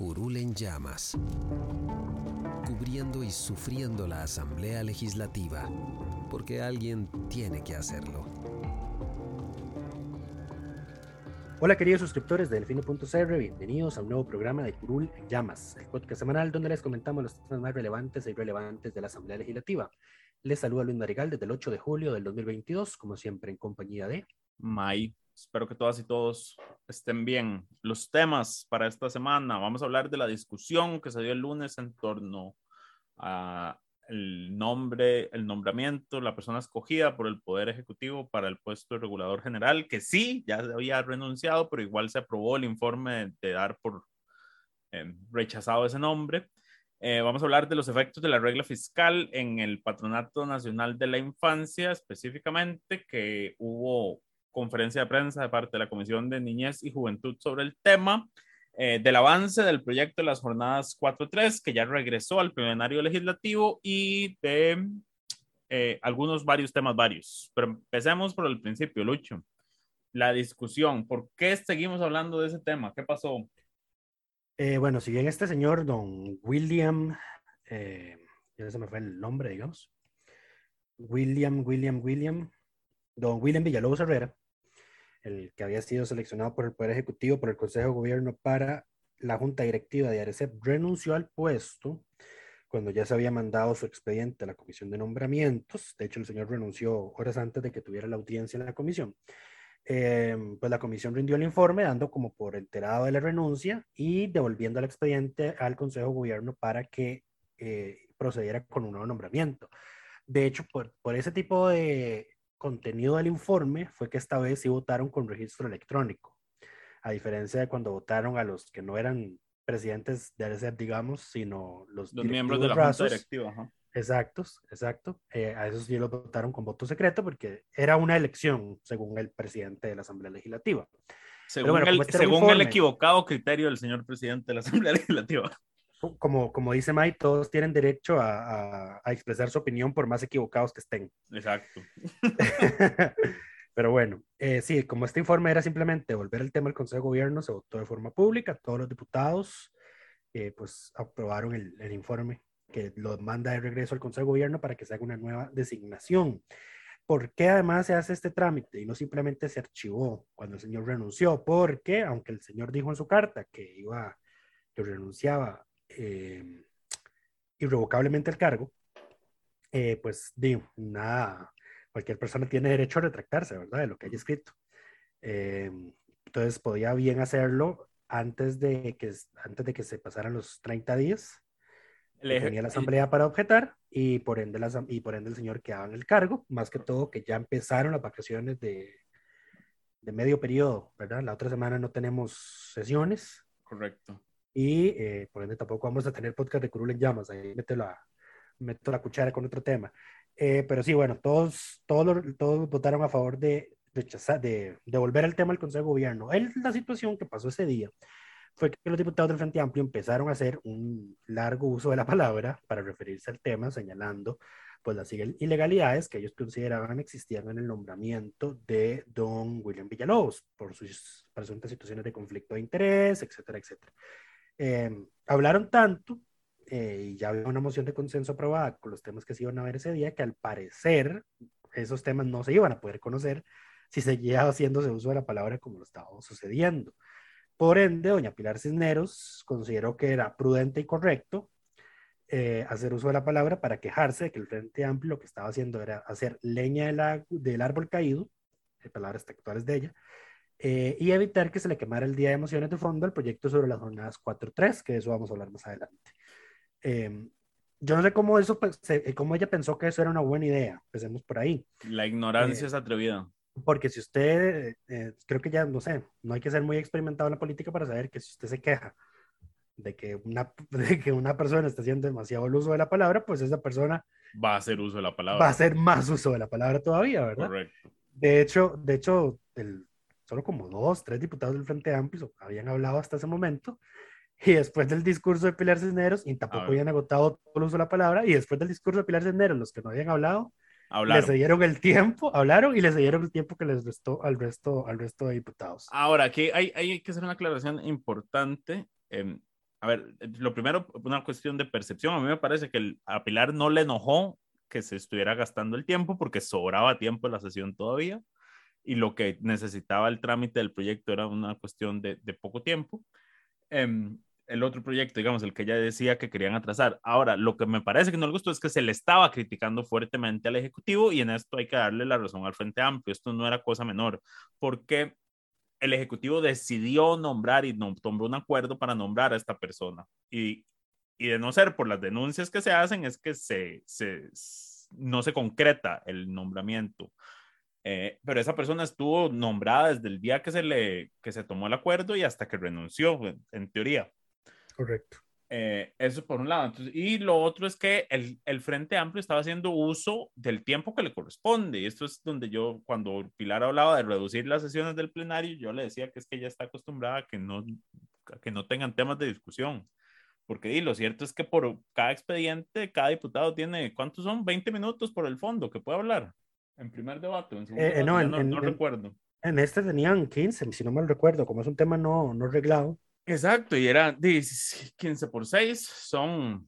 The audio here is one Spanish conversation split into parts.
Curul en llamas, cubriendo y sufriendo la Asamblea Legislativa, porque alguien tiene que hacerlo. Hola queridos suscriptores de Delfino.cr, bienvenidos a un nuevo programa de Curul en Llamas, el podcast semanal donde les comentamos los temas más relevantes e irrelevantes de la Asamblea Legislativa. Les saluda Luis Marigal desde el 8 de julio del 2022, como siempre en compañía de... May. Espero que todas y todos estén bien. Los temas para esta semana, vamos a hablar de la discusión que se dio el lunes en torno a el nombre, el nombramiento, la persona escogida por el Poder Ejecutivo para el puesto de regulador general, que sí, ya había renunciado, pero igual se aprobó el informe de, dar por eh, rechazado ese nombre. Eh, vamos a hablar de los efectos de la regla fiscal en el Patronato Nacional de la Infancia, específicamente, que hubo conferencia de prensa de parte de la Comisión de Niñez y Juventud sobre el tema, eh, del avance del proyecto de las jornadas 4.3, que ya regresó al plenario legislativo, y de eh, algunos varios temas varios. Pero empecemos por el principio, Lucho. La discusión, ¿por qué seguimos hablando de ese tema? ¿Qué pasó? Eh, bueno, si bien este señor, don William, ya se me fue el nombre, digamos, William, William, William, don William Villalobos Herrera, el que había sido seleccionado por el Poder Ejecutivo, por el Consejo de Gobierno para la Junta Directiva de ARECEP, renunció al puesto cuando ya se había mandado su expediente a la Comisión de Nombramientos. De hecho, el señor renunció horas antes de que tuviera la audiencia en la comisión. Eh, pues la comisión rindió el informe dando como por enterado de la renuncia y devolviendo el expediente al Consejo de Gobierno para que eh, procediera con un nuevo nombramiento. De hecho, por, por ese tipo de contenido del informe fue que esta vez sí votaron con registro electrónico, a diferencia de cuando votaron a los que no eran presidentes de ARECEP, digamos, sino los, miembros de la Junta Directiva. Exactos, exacto. Eh, a esos sí los votaron con voto secreto porque era una elección según el presidente de la Asamblea Legislativa. Según, el, este según el equivocado criterio del señor presidente de la Asamblea Legislativa como, como dice Mike, todos tienen derecho a, a, expresar su opinión por más equivocados que estén. Exacto. Pero bueno, eh, sí, como este informe era simplemente volver el tema al Consejo de Gobierno, se votó de forma pública, todos los diputados eh, pues aprobaron el, el, informe que lo manda de regreso al Consejo de Gobierno para que se haga una nueva designación. ¿Por qué además se hace este trámite y no simplemente se archivó cuando el señor renunció? Porque, aunque el señor dijo en su carta que iba, que renunciaba eh, irrevocablemente el cargo, eh, pues digo, nada, cualquier persona tiene derecho a retractarse, ¿verdad? De lo que haya escrito. Eh, entonces podía bien hacerlo antes de que, antes de que se pasaran los 30 días. tenía la asamblea para objetar y por, ende la, y por ende el señor quedaba en el cargo, más que todo que ya empezaron las vacaciones de, de medio periodo, ¿verdad? La otra semana no tenemos sesiones. Correcto y eh, por ende tampoco vamos a tener podcast de Curul en llamas, ahí meto la, meto la cuchara con otro tema. Eh, pero sí, bueno, todos, todos, todos votaron a favor de, de, de volver el tema al Consejo de Gobierno. El, la situación que pasó ese día fue que los diputados del Frente Amplio empezaron a hacer un largo uso de la palabra para referirse al tema, señalando pues las ilegalidades que ellos consideraban existían en el nombramiento de don William Villalobos por sus presuntas situaciones de conflicto de interés, etcétera, etcétera. Em, hablaron tanto eh, y ya había una moción de consenso aprobada con los temas que se iban a ver ese día que al parecer esos temas no se iban a poder conocer si seguía haciéndose uso de la palabra como lo estaba sucediendo. Por ende, doña Pilar Cisneros consideró que era prudente y correcto eh, hacer uso de la palabra para quejarse de que el Frente Amplio lo que estaba haciendo era hacer leña del, árbol caído, de palabras textuales de ella, eh, y evitar que se le quemara el día de emociones de fondo al proyecto sobre las jornadas 4.3, que de eso vamos a hablar más adelante. Em, yo no sé cómo, eso, cómo ella pensó que eso era una buena idea, empecemos por ahí. La ignorancia es atrevida. Porque si usted, creo que ya, no sé, no hay que ser muy experimentado en la política para saber que si usted se queja de que una, de que una persona está haciendo demasiado el uso de la palabra, pues esa persona va a hacer uso de la palabra. Va a hacer más uso de la palabra todavía, ¿verdad? Correcto. De hecho, de hecho el, solo como dos, tres diputados del Frente Amplio habían hablado hasta ese momento. Y después del discurso de Pilar Cisneros, y tampoco habían agotado todo el uso de la palabra, y después del discurso de Pilar Cisneros, los que no habían hablado, Hablaron. Le dieron el tiempo, hablaron y les dieron el tiempo que les restó al resto, al resto de diputados. Ahora, aquí hay, hay que hacer una aclaración importante. Eh, a ver, lo primero, una cuestión de percepción. A mí me parece que a Pilar no le enojó que se estuviera gastando el tiempo porque sobraba tiempo en la sesión todavía y lo que necesitaba el trámite del proyecto era una cuestión de, poco tiempo. Em, el otro proyecto, digamos, el que ella decía que querían atrasar. Ahora, lo que me parece que no le gustó es que se le estaba criticando fuertemente al Ejecutivo y en esto hay que darle la razón al Frente Amplio. Esto no era cosa menor, porque el Ejecutivo decidió nombrar y tomó un acuerdo para nombrar a esta persona. Y, y de no ser por las denuncias que se hacen, es que se, se no se concreta el nombramiento. Eh, pero esa persona estuvo nombrada desde el día que se le que se tomó el acuerdo y hasta que renunció, en teoría. Correcto. Eh, eso por un lado. y lo otro es que el, el, Frente Amplio estaba haciendo uso del tiempo que le corresponde. Y esto es donde yo, cuando Pilar hablaba de reducir las sesiones del plenario, yo le decía que es que ella está acostumbrada a que no, que no tengan temas de discusión. Porque y lo cierto es que por cada expediente, cada diputado tiene, ¿cuántos son? 20 minutos por el fondo que puede hablar. En primer debate, en segundo eh, no, no, recuerdo. En este tenían 15, si no mal recuerdo, como es un tema no, no arreglado. Exacto, y era 15 por 6, son,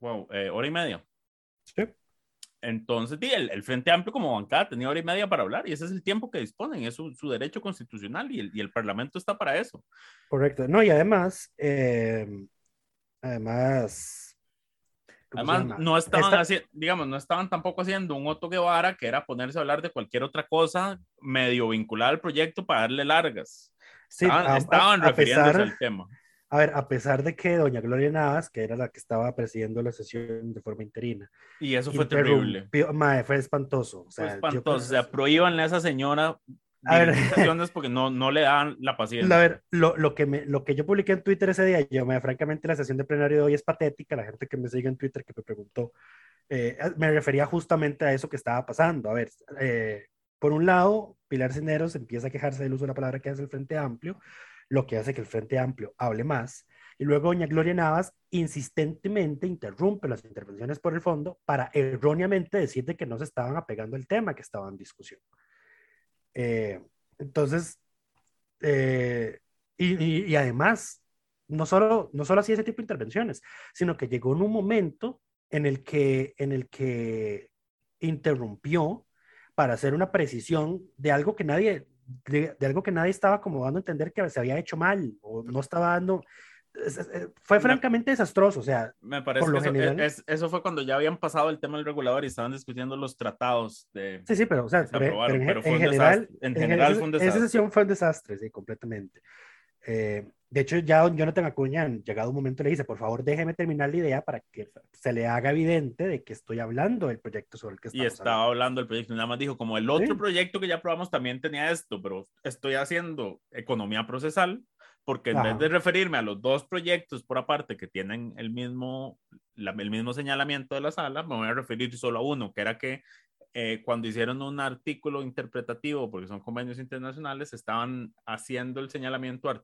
wow, eh, hora y media. Sí. Entonces, el, el, Frente Amplio como bancada tenía hora y media para hablar y ese es el tiempo que disponen, es su, su derecho constitucional y el, y el, Parlamento está para eso. Correcto, no, y además, eh, además... Además, no estaban haciendo, digamos, no estaban tampoco haciendo un Otto Guevara que era ponerse a hablar de cualquier otra cosa medio vinculada al proyecto para darle largas. Sí, estaban, refiriéndose al tema. A ver, a pesar de que doña Gloria Navas, que era la que estaba presidiendo la sesión de forma interina. Y eso fue terrible. Mae, fue espantoso. O sea, fue espantoso. O sea, prohíbanle a esa señora a ver, porque no, no le dan la paciencia. A ver, lo, lo, que me, lo que yo publiqué en Twitter ese día, yo, me, francamente, la sesión de plenario de hoy es patética. La gente que me sigue en Twitter que me preguntó, eh, me refería justamente a eso que estaba pasando. A ver, eh, por un lado, Pilar Cineros empieza a quejarse del uso de la palabra que hace el Frente Amplio, lo que hace que el Frente Amplio hable más. Y luego doña Gloria Navas insistentemente interrumpe las intervenciones por el fondo para erróneamente decirte que no se estaban apegando al tema que estaba en discusión. Eh, entonces, eh, y, y, además, no solo, no solo hacía ese tipo de intervenciones, sino que llegó en un momento en el que, en el que interrumpió para hacer una precisión de algo que nadie, de, algo que nadie estaba como dando a entender que se había hecho mal o no estaba dando. Fue francamente desastroso, o sea. Me parece que eso, es, eso, fue cuando ya habían pasado el tema del regulador y estaban discutiendo los tratados de. Sí, sí, pero, o sea, pero, en, general, en, general, fue un desastre. Esa sesión fue un desastre, sí, completamente. Eh, de hecho, ya Jonathan Acuña, llegado un momento, le dice, por favor, déjeme terminar la idea para que se le haga evidente de que estoy hablando del proyecto sobre el que estamos Y estaba hablando. del proyecto, nada más dijo, como el otro proyecto que ya probamos también tenía esto, pero estoy haciendo economía procesal, porque en vez de referirme a los dos proyectos por aparte que tienen el mismo, el mismo señalamiento de la sala, me voy a referir solo a uno, que era que eh, cuando hicieron un artículo interpretativo, porque son convenios internacionales, estaban haciendo el señalamiento a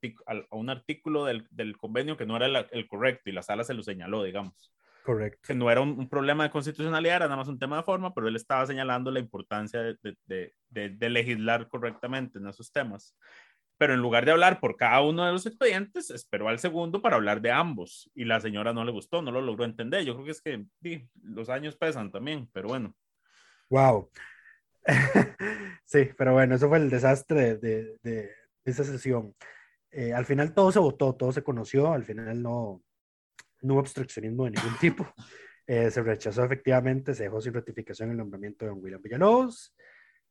un artículo del, del, convenio que no era el, correcto y la sala se lo señaló, digamos. Correcto. Que no era un, problema de constitucionalidad, era nada más un tema de forma, pero él estaba señalando la importancia de, de, de, de legislar correctamente en esos temas pero en lugar de hablar por cada uno de los expedientes, esperó al segundo para hablar de ambos. Y la señora no le gustó, no lo logró entender. Yo creo que es que sí, los años pesan también, pero bueno. Wow. sí, pero bueno, eso fue el desastre de, de, esa sesión. Eh, al final todo se votó, todo se conoció, al final no, no hubo obstruccionismo de ningún tipo. Eh, se rechazó efectivamente, se dejó sin ratificación el nombramiento de don William Villalobos.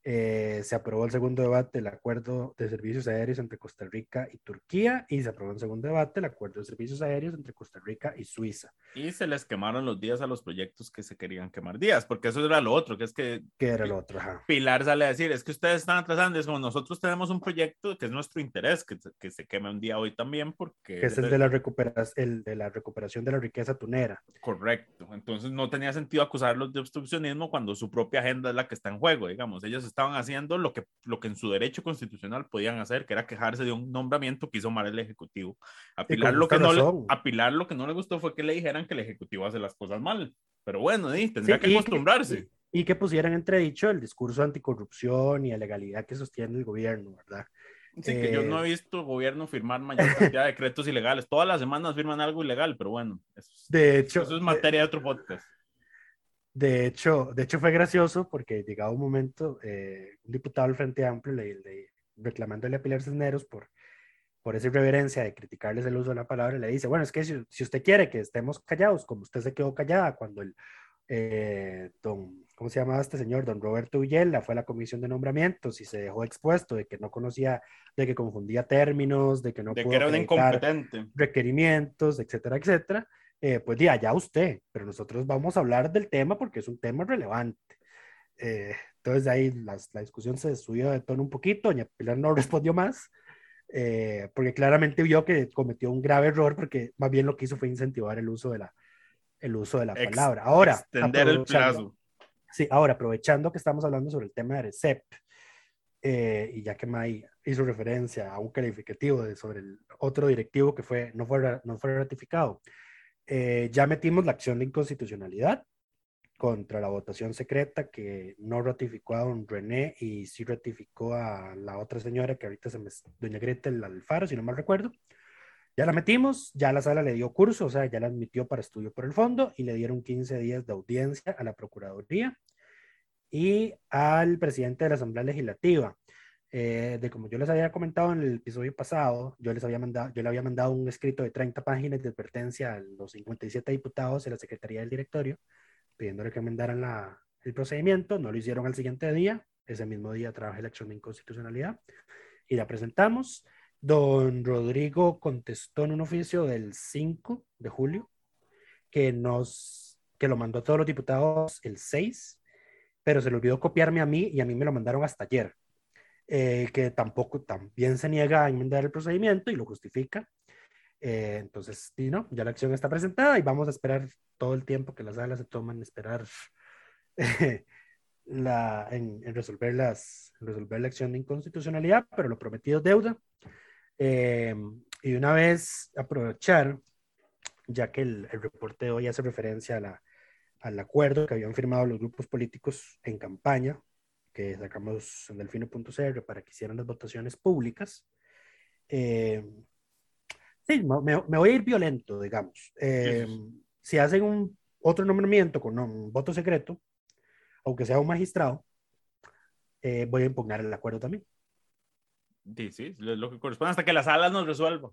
Eh, se aprobó el segundo debate el acuerdo de servicios aéreos entre Costa Rica y Turquía y se aprobó en segundo debate el acuerdo de servicios aéreos entre Costa Rica y Suiza. Y se les quemaron los días a los proyectos que se querían quemar días, porque eso era lo otro, que es que... ¿Qué era lo otro? Ajá. Pilar sale a decir, es que ustedes están atrasando, es como nosotros tenemos un proyecto que es nuestro interés, que, que se queme un día hoy también, porque... Que es el de, la recuperación, el de la recuperación de la riqueza tunera. Correcto, entonces no tenía sentido acusarlos de obstruccionismo cuando su propia agenda es la que está en juego, digamos, ellos estaban haciendo lo que, lo que en su derecho constitucional podían hacer, que era quejarse de un nombramiento que hizo mal el Ejecutivo. A Pilar, lo que, no le, a Pilar lo que no le gustó fue que le dijeran que el Ejecutivo hace las cosas mal. Pero bueno, ¿sí? tendría Sí, que y que- acostumbrarse. Y que pusieran entredicho el discurso anticorrupción y de legalidad que sostiene el gobierno, ¿verdad? Sí, que yo eh, no he visto gobierno firmar mayor cantidad de decretos ilegales. Todas las semanas firman algo ilegal, pero bueno, eso, es- De hecho, eso es materia de otro podcast. De hecho, de hecho fue gracioso porque llegado un momento, eh, un diputado del Frente Amplio le, le- reclamándole a Pilar Cisneros por, por esa irreverencia de criticarles el uso de la palabra, le dice, bueno, es que si, si usted quiere que estemos callados, como usted se quedó callada cuando el eh, don, ¿cómo se llamaba este señor? Don Roberto Villela fue a la comisión de nombramientos y se dejó expuesto de que no conocía, de que confundía términos, de que no de pudo que era un incompetente. requerimientos, etcétera, etcétera, eh, pues ya, ya usted, pero nosotros vamos a hablar del tema porque es un tema relevante. Eh, entonces de ahí las- la discusión se subió de tono un poquito, doña Pilar no respondió más, eh, porque claramente vio que cometió un grave error porque más bien lo que hizo fue incentivar el uso de la, el uso de la Ex- palabra. Ahora, extender el plazo. Sí, ahora aprovechando que estamos hablando sobre el tema de RECEP, eh, y ya que May hizo referencia a un calificativo de, sobre el otro directivo que fue, no, fue, no fue ratificado, eh, ya metimos la acción de inconstitucionalidad contra la votación secreta que no ratificó a don René y sí ratificó a la otra señora que ahorita se me... doña Gretel Alfaro, si no mal recuerdo. Ya la metimos, ya la sala le dio curso, o sea, ya la admitió para estudio por el fondo y le dieron 15 días de audiencia a la Procuraduría y al presidente de la Asamblea Legislativa. Eh, de como yo les había comentado en el episodio pasado, yo les había mandado, yo le había mandado un escrito de 30 páginas de advertencia a los 57 diputados de la Secretaría del Directorio, pidiéndole que enmendaran la, el procedimiento. No lo hicieron al siguiente día. Ese mismo día trabajé la acción de inconstitucionalidad y la presentamos. Don Rodrigo contestó en un oficio del 5 de julio que nos que lo mandó a todos los diputados el 6, pero se le olvidó copiarme a mí y a mí me lo mandaron hasta ayer. Eh, que tampoco también se niega a enmendar el procedimiento y lo justifica. Eh, entonces, sí, no, ya la acción está presentada y vamos a esperar todo el tiempo que las salas se toman, esperar la, en, en resolver, las, resolver la acción de inconstitucionalidad, pero lo prometido es deuda. Eh, y una vez aprovechar, ya que el, el reporte de hoy hace referencia a la, al acuerdo que habían firmado los grupos políticos en campaña, que sacamos en delfino.cr para que hicieran las votaciones públicas. Eh, sí, me, me, voy a ir violento, digamos. Eh, si hacen un otro nombramiento con un voto secreto, aunque sea un magistrado, eh, voy a impugnar el acuerdo también. Sí, sí, lo que corresponde hasta que la sala nos resuelva.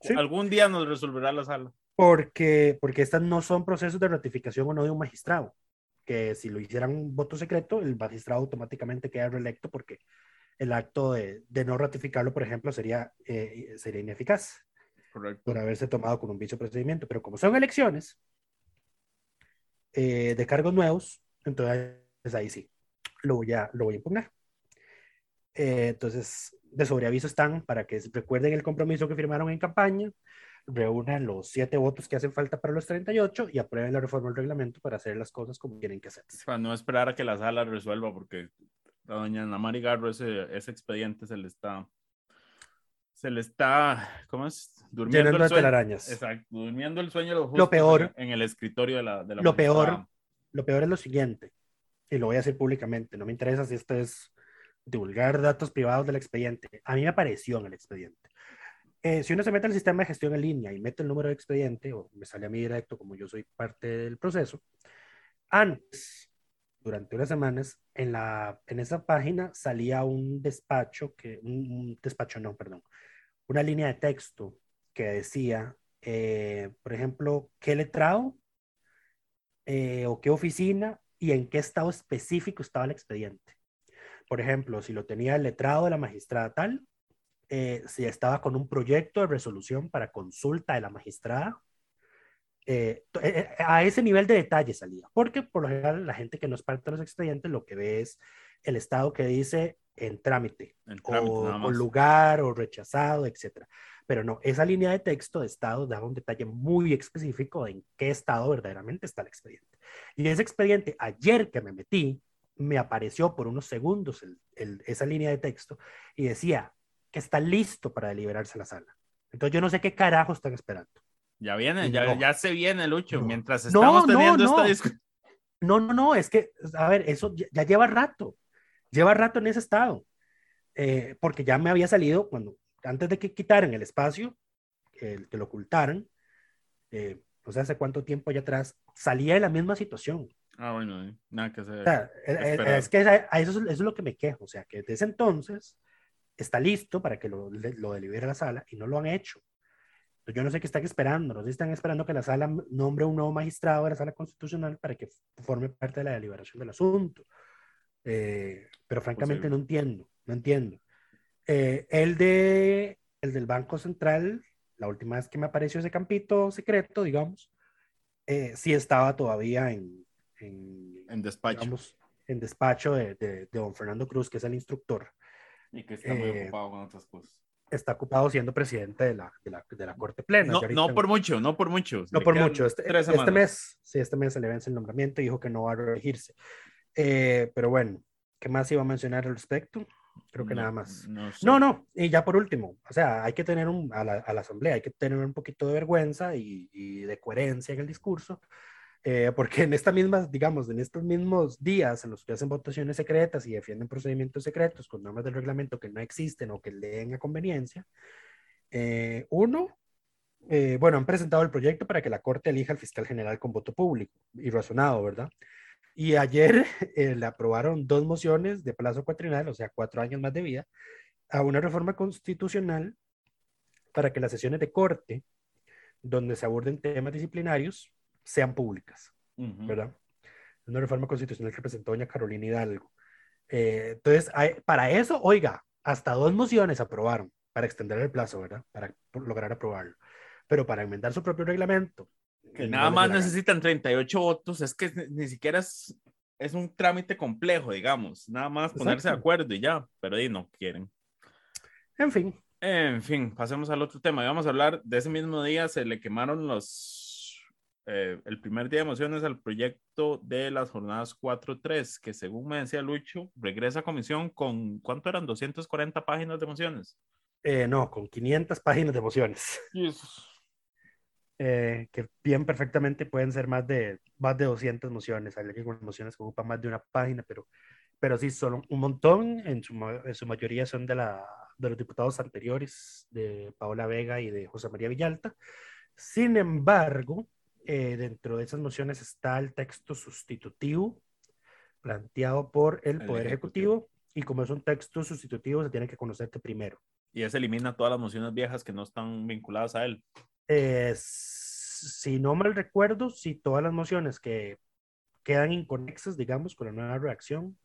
Sí. Algún día nos resolverá la sala. Porque, porque estas no son procesos de ratificación o no de un magistrado. Que si lo hicieran un voto secreto, el magistrado automáticamente queda reelecto porque el acto de, de no ratificarlo, por ejemplo, sería, eh, sería ineficaz. Correcto. Por haberse tomado con un bicho procedimiento. Pero como son elecciones eh, de cargos nuevos, entonces ahí sí, lo voy a, lo voy a impugnar. Eh, entonces, de sobreaviso están para que recuerden el compromiso que firmaron en campaña, reúnan los siete votos que hacen falta para los 38 y aprueben la reforma del reglamento para hacer las cosas como tienen que hacerse. Para no esperar a que la sala resuelva, porque a doña Ana Mari Garro ese, ese expediente se le está, se le está, ¿cómo es? Durmiendo el sueño. telarañas. Exacto, durmiendo el sueño lo, lo peor en, el escritorio de la, de la lo peor, lo peor es lo siguiente, y lo voy a decir públicamente, no me interesa si esto es divulgar datos privados del expediente. A mí me apareció en el expediente. Eh, si uno se mete al sistema de gestión en línea y mete el número de expediente, o me sale a mí directo como yo soy parte del proceso, antes, durante unas semanas, en, la, en esa página salía un despacho, que, un, un despacho no, perdón, una línea de texto que decía eh, por ejemplo, qué letrado eh, o qué oficina y en qué estado específico estaba el expediente. Por ejemplo, si lo tenía el letrado de la magistrada tal, eh, si estaba con un proyecto de resolución para consulta de la magistrada, eh, eh, a ese nivel de detalle salía, porque por lo general la gente que no es parte de los expedientes lo que ve es el estado que dice en trámite, En trámite, o, o lugar o rechazado, etcétera. Pero no, esa línea de texto de estado daba un detalle muy específico de en qué estado verdaderamente está el expediente. Y ese expediente, ayer que me metí, me apareció por unos segundos el- el- esa línea de texto y decía que está listo para deliberarse la sala. Entonces yo no sé qué carajo están esperando. Ya viene, ya, No. ya se viene, Lucho. No. Mientras estamos no, teniendo esta no. discusión. No, no, no, es que, a ver, eso ya, ya lleva rato, lleva rato en ese estado, Eh, porque ya me había salido cuando, antes de que quitaran el espacio, el que lo ocultaran, eh, no sé hace cuánto tiempo allá atrás, salía de la misma situación. Ah, bueno, eh, nada que hacer. O sea, eh, eh, es que a, a eso, es- eso es lo que me quejo, o sea, que desde entonces está listo para que lo, lo delibere la sala y no lo han hecho. Entonces, yo no sé qué están esperando, no sé si están esperando que la sala nombre un nuevo magistrado de la sala constitucional para que forme parte de la deliberación del asunto. Eh, pero francamente Posible. no entiendo, no entiendo. Eh, el, de, el del Banco Central, la última vez que me apareció ese campito secreto, digamos, eh, sí estaba todavía en, en, En despacho. digamos, en despacho de, de, de don Fernando Cruz, que es el instructor. Y que está muy eh, ocupado con otras cosas. Está ocupado siendo presidente de la, de la, de la Corte Plena. No, no por mucho, no por mucho. no por mucho. Este, este mes, sí, este mes se le vence el nombramiento y dijo que no va a reelegirse. Eh, pero bueno, ¿qué más iba a mencionar al respecto? Creo que No, nada más. No, sé. No, no, y ya por último, o sea, hay que tener un, a la, a la asamblea, hay que tener un poquito de vergüenza y, y de coherencia en el discurso, eh, porque en estas mismas, digamos, en estos mismos días en los que hacen votaciones secretas y defienden procedimientos secretos con normas del reglamento que no existen o que leen a conveniencia, eh, uno, eh, bueno, han presentado el proyecto para que la Corte elija al fiscal general con voto público y razonado, ¿verdad? Y ayer eh, le aprobaron dos mociones de plazo cuatrinal, o sea, cuatro años más de vida, a una reforma constitucional para que las sesiones de corte, donde se aborden temas disciplinarios, sean públicas, Ujú. ¿verdad? Una reforma constitucional que presentó doña Carolina Hidalgo. Eh, entonces, hay- para eso, oiga, hasta dos mociones aprobaron para extender el plazo, ¿verdad? Para lograr aprobarlo. Pero para enmendar su propio reglamento. Que no nada les más necesitan 38 votos, es que ni, siquiera es, es un trámite complejo, digamos, nada más ponerse de acuerdo y ya, pero ahí no quieren. En fin, En fin, pasemos al otro tema. Y vamos a hablar de ese mismo día, se le quemaron los, eh, el primer día de emociones al proyecto de las jornadas 4-3, que según me decía Lucho, regresa a comisión con, ¿cuánto eran? 240 páginas de emociones. eh, no, con 500 páginas de mociones. eh, que bien perfectamente pueden ser más de, más de 200 mociones. Hay algunas mociones que ocupan más de una página, pero, pero sí, son un montón. En su, en su mayoría son de, la, de los diputados anteriores, de Paola Vega y de José María Villalta. Sin embargo, eh, dentro de esas mociones está el texto sustitutivo planteado por el El Poder Ejecutivo. Ejecutivo. Y como es un texto sustitutivo, se tiene que conocerte primero. Y ese elimina todas las mociones viejas que no están vinculadas a él. Eh, si no mal recuerdo, si todas las mociones que quedan inconexas, digamos, con la nueva redacción,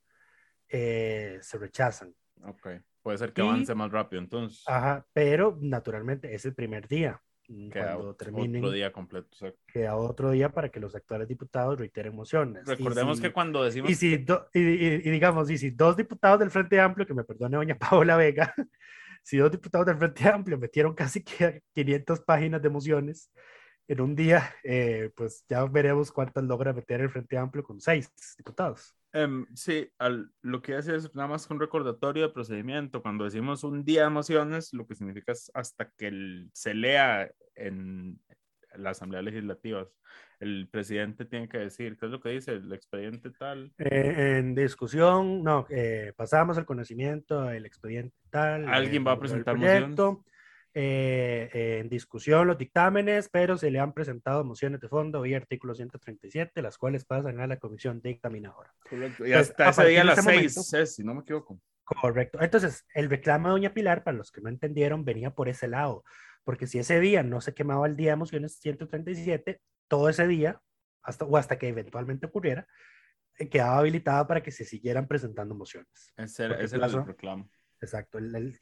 eh, se rechazan. Ok. Puede ser que Y- avance más rápido, entonces. Ajá, pero naturalmente es el primer día. Queda Cuando ot- terminen, otro día completo. queda otro día para que los actuales diputados reiteren mociones. Recordemos si- que cuando decimos Y, si do- y, y- y digamos, y si dos diputados del Frente Amplio, que me perdone doña Paola Vega, si dos diputados del Frente Amplio metieron casi que 500 páginas de mociones en un día, eh, pues ya veremos cuántas logra meter el Frente Amplio con seis diputados. Em, sí, al- lo que hace es nada más un recordatorio de procedimiento. Cuando decimos un día de emociones, lo que significa es hasta que el- se lea en la Asamblea Legislativa. El presidente tiene que decir qué es lo que dice el expediente tal. Eh, en discusión, no, eh, pasamos el conocimiento, el expediente tal. ¿Alguien eh, va a el presentar proyecto, eh, eh, en discusión los dictámenes, pero se le han presentado mociones de fondo y artículo 137, las cuales pasan a la comisión dictaminadora. Correcto. Y Entonces, hasta a ese día a las ese seis, momento- es, si no me equivoco. Correcto. Entonces, el reclamo de Doña Pilar, para los que no entendieron, venía por ese lado, porque si ese día no se quemaba el día de mociones 137, todo ese día, hasta, o hasta que eventualmente ocurriera, eh, quedaba habilitada para que se siguieran presentando mociones. Ese, era el reclamo. Exacto, el, el,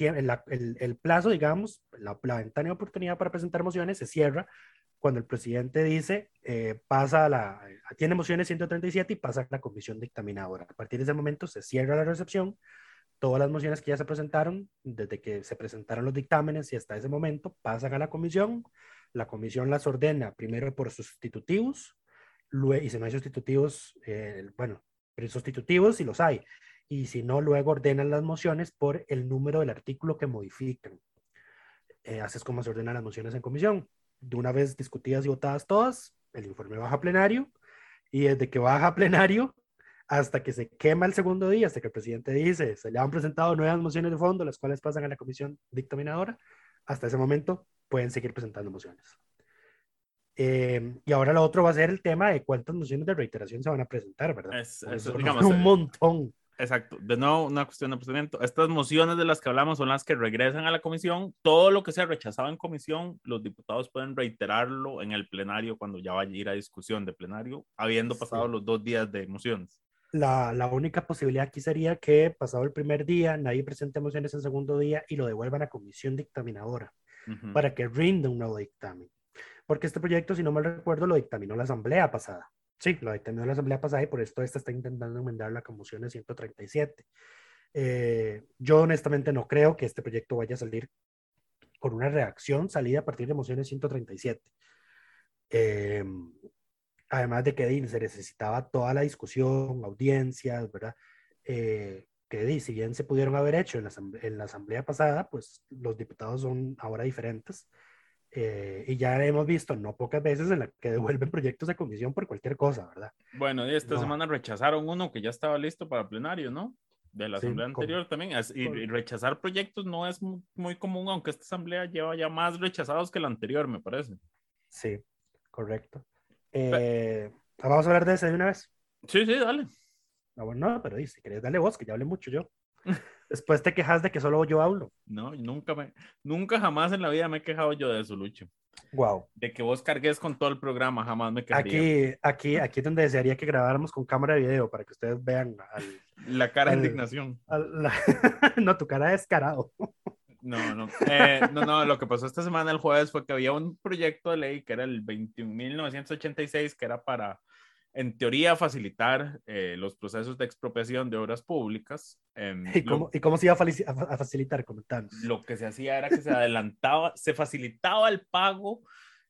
el- el- plazo, digamos, la, la ventana de oportunidad para presentar mociones se cierra cuando el presidente dice, eh, pasa a la, tiene mociones 137 y pasa a la comisión dictaminadora. A partir de ese momento se cierra la recepción, todas las mociones que ya se presentaron, desde que se presentaron los dictámenes y hasta ese momento, pasan a la comisión, la comisión las ordena primero por sustitutivos, y si no hay sustitutivos, eh, bueno, pero sustitutivos si los hay, y si no, luego ordenan las mociones por el número del artículo que modifican. Eh, así es como se ordenan las mociones en comisión. De una vez discutidas y votadas todas, el informe baja a plenario, y desde que baja a plenario hasta que se quema el segundo día, hasta que el presidente dice, se le han presentado nuevas mociones de fondo, las cuales pasan a la comisión dictaminadora, hasta ese momento pueden seguir presentando mociones. Eh, y ahora lo otro va a ser el tema de cuántas mociones de reiteración se van a presentar, ¿verdad? Es- digamos, un eh, montón. Exacto. De nuevo, una cuestión de procedimiento. Estas mociones de las que hablamos son las que regresan a la comisión. Todo lo que se ha rechazado en comisión, los diputados pueden reiterarlo en el plenario cuando ya vaya a ir a discusión de plenario, habiendo pasado Sí. los dos días de mociones. La, la única posibilidad aquí sería que pasado el primer día, nadie presente mociones en segundo día y lo devuelvan a comisión dictaminadora Ujú. para que rinda un nuevo dictamen. Porque este proyecto, si no mal recuerdo, lo dictaminó la asamblea pasada. Sí, lo dictaminó la asamblea pasada y por esto esta está intentando enmendarla con mociones 137. Eh, yo honestamente no creo que este proyecto vaya a salir con una reacción salida a partir de mociones 137. Eh, además de que se necesitaba toda la discusión, audiencias, ¿verdad? Eh, que si bien se pudieron haber hecho en la, en la asamblea pasada, pues los diputados son ahora diferentes. Eh, y ya hemos visto no pocas veces en la que devuelven proyectos de comisión por cualquier cosa, ¿verdad? Bueno, y esta No. semana rechazaron uno que ya estaba listo para plenario, ¿no? De la Sí, asamblea anterior también. Y, rechazar proyectos no es mu- muy, común, aunque esta asamblea lleva ya más rechazados que la anterior, me parece. Sí, correcto. Eh, vamos a hablar de ese de una vez. Sí, sí, dale. Ah, bueno, no, pero si querés, dale vos, que ya hablé mucho yo. Después te quejas de que solo yo hablo. No, nunca me, nunca jamás en la vida me he quejado yo de eso, Lucho. Wow. De que vos cargues con todo el programa, jamás me quejaría. Aquí, aquí, aquí es donde desearía que grabáramos con cámara de video para que ustedes vean al- La cara de indignación. al- la- no, tu cara de descarado. No, no. Eh, no, no, lo que pasó esta semana el jueves fue que había un proyecto de ley que era el 21.986, que era para, en teoría, facilitar eh, los procesos de expropiación de obras públicas. Em, ¿Y lo- cómo, ¿Y cómo se iba a, facilitar? Comentanos. lo que se hacía era que se adelantaba, se facilitaba el pago,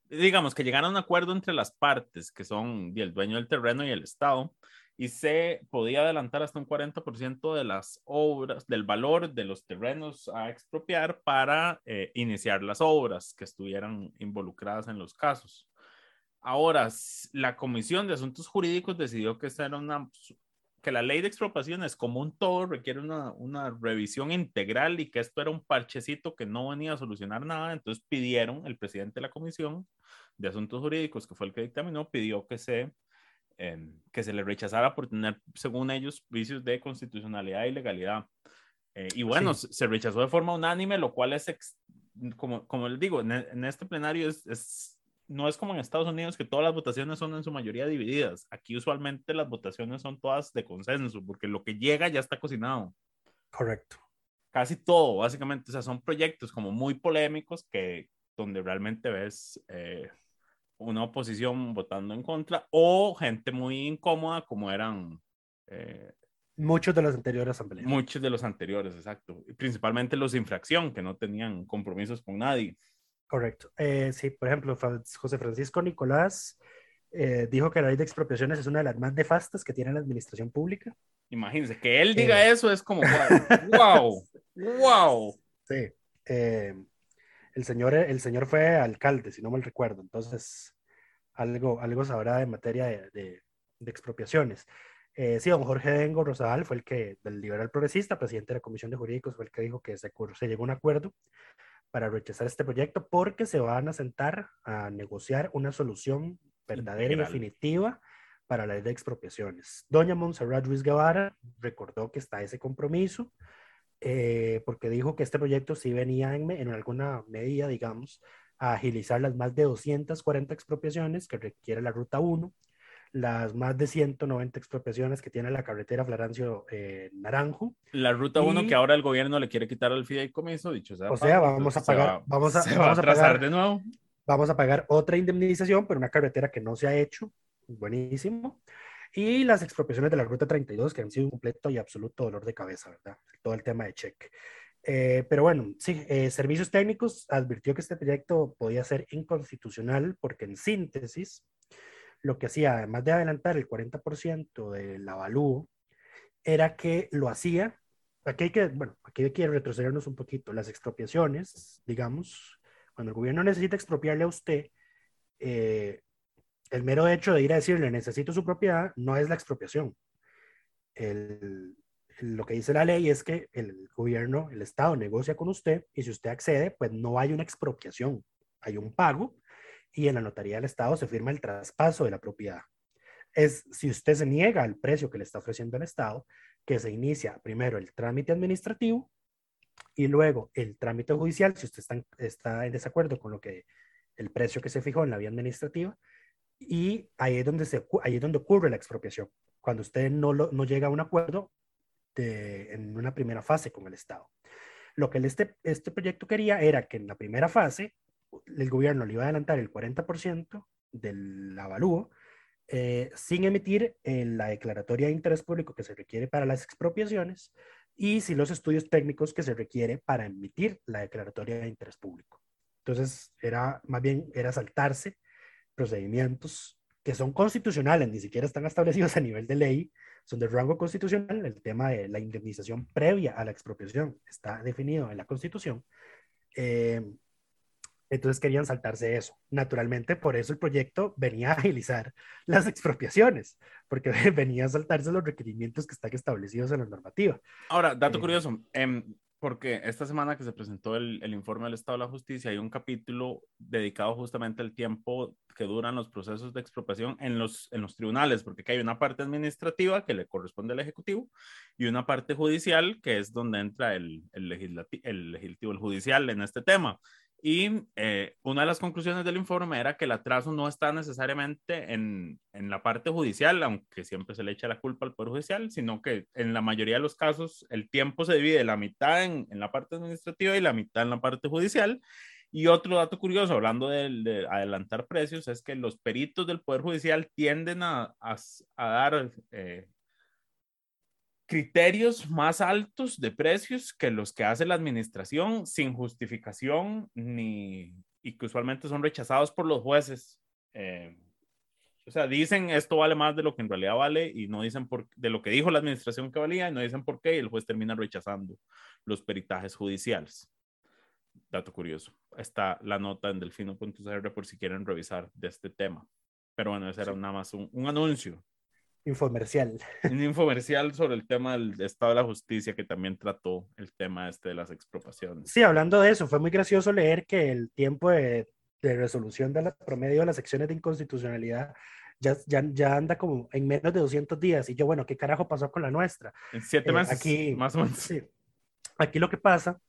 digamos que llegara a un acuerdo entre las partes, que son el dueño del terreno y el Estado, y se podía adelantar hasta un 40% de las obras, del valor de los terrenos a expropiar para eh, iniciar las obras que estuvieran involucradas en los casos. Ahora, la Comisión de Asuntos Jurídicos decidió que esta era una que la ley de expropiaciones como un todo requiere una, una revisión integral y que esto era un parchecito que no venía a solucionar nada, entonces pidieron, el presidente de la Comisión de Asuntos Jurídicos, que fue el que dictaminó, pidió que se, eh, que se le rechazara por tener, según ellos, vicios de constitucionalidad y legalidad. Eh, y bueno, se, se rechazó de forma unánime, lo cual es, ex- como, como les digo, en, en este plenario es, es, no es como en Estados Unidos que todas las votaciones son en su mayoría divididas. Aquí usualmente las votaciones son todas de consenso, porque lo que llega ya está cocinado. Correcto. Casi todo, básicamente, o sea, son proyectos como muy polémicos que donde realmente ves eh, una oposición votando en contra o gente muy incómoda como eran eh, Muchos de los anteriores asambleas. muchos de los anteriores, exacto. Y principalmente los de infracción, que no tenían compromisos con nadie. Correcto. Eh, sí, por ejemplo, José Francisco Nicolás eh, dijo que la ley de expropiaciones es una de las más nefastas que tiene la administración pública. Imagínense, que él diga Eh. eso es como, wow, wow. Sí. Eh, el, señor, el señor fue alcalde, si no mal recuerdo, entonces algo, algo sabrá de materia de, de- de expropiaciones. Eh, sí, don Jorge Dengo Rosal fue el que, del liberal progresista, presidente de la Comisión de Jurídicos, fue el que dijo que se, se llegó a un acuerdo para rechazar este proyecto porque se van a sentar a negociar una solución verdadera Integral. y definitiva para la ley de expropiaciones. Doña Montserrat Ruiz Guevara recordó que está ese compromiso eh, porque dijo que este proyecto sí venía en, en alguna medida, digamos, a agilizar las más de 240 expropiaciones que requiere la Ruta 1, las más de 190 expropiaciones que tiene la carretera Flarancio eh, Naranjo. La ruta 1 que ahora el gobierno le quiere quitar al fideicomiso, dicho sea. O sea, vamos a pagar, vamos a, vamos a, pagar de nuevo. Vamos a pagar otra indemnización por una carretera que no se ha hecho. Buenísimo. Y las expropiaciones de la ruta 32 que han sido un completo y absoluto dolor de cabeza, ¿verdad? Todo el tema de cheque. Eh, pero bueno, sí, eh, Servicios Técnicos advirtió que este proyecto podía ser inconstitucional porque en síntesis lo que hacía, además de adelantar el 40% del avalúo, era que lo hacía, aquí hay que, bueno, aquí hay que retrocedernos un poquito, las expropiaciones, digamos, cuando el gobierno necesita expropiarle a usted, eh, el mero hecho de ir a decirle necesito su propiedad no es la expropiación. lo que dice la ley es que el gobierno, el Estado negocia con usted y si usted accede, pues no hay una expropiación, hay un pago y en la notaría del Estado se firma el traspaso de la propiedad. Es si usted se niega al precio que le está ofreciendo el Estado, que se inicia primero el trámite administrativo y luego el trámite judicial, si usted está, está en desacuerdo con lo que el precio que se fijó en la vía administrativa, y ahí es donde, se, ahí es donde ocurre la expropiación, cuando usted no, no llega a un acuerdo de, en una primera fase con el Estado. Lo que este, este proyecto quería era que en la primera fase el gobierno le iba a adelantar el 40% del avalúo eh, sin emitir la declaratoria de interés público que se requiere para las expropiaciones y sin los estudios técnicos que se requiere para emitir la declaratoria de interés público. Entonces, era más bien era saltarse procedimientos que son constitucionales, ni siquiera están establecidos a nivel de ley, son de rango constitucional. El tema de la indemnización previa a la expropiación está definido en la Constitución. Eh, entonces querían saltarse eso. Naturalmente, por eso el proyecto venía a agilizar las expropiaciones, porque venía a saltarse los requerimientos que están establecidos en la normativa. Ahora, dato eh, curioso, eh, porque esta semana que se presentó el, el, informe del Estado de la Justicia, hay un capítulo dedicado justamente al tiempo que duran los procesos de expropiación en los, en los tribunales, porque hay una parte administrativa que le corresponde al Ejecutivo y una parte judicial que es donde entra el, el, el legislativo, el judicial en este tema. Y eh, una de las conclusiones del informe era que el atraso no está necesariamente en, en, la parte judicial, aunque siempre se le echa la culpa al Poder Judicial, sino que en la mayoría de los casos el tiempo se divide la mitad en, en la parte administrativa y la mitad en la parte judicial. Y otro dato curioso, hablando de, adelantar precios, es que los peritos del Poder Judicial tienden a, a, a dar eh, criterios más altos de precios que los que hace la administración sin justificación ni y que usualmente son rechazados por los jueces. Eh, o sea, dicen esto vale más de lo que en realidad vale y no dicen por, de lo que dijo la administración que valía y no dicen por qué y el juez termina rechazando los peritajes judiciales. Dato curioso. Está la nota en delfino.cr por si quieren revisar de este tema. Pero bueno, ese era nada más un, un anuncio infomercial. Un infomercial sobre el tema del Estado de la Justicia que también trató el tema este de las expropiaciones. Sí, hablando de eso, fue muy gracioso leer que el tiempo de, de resolución de la promedio de las secciones de inconstitucionalidad ya, ya, ya, anda como en menos de 200 días. Y yo, bueno, ¿qué carajo pasó con la nuestra? En siete eh, meses, aquí, más o menos. Sí. Aquí lo que pasa,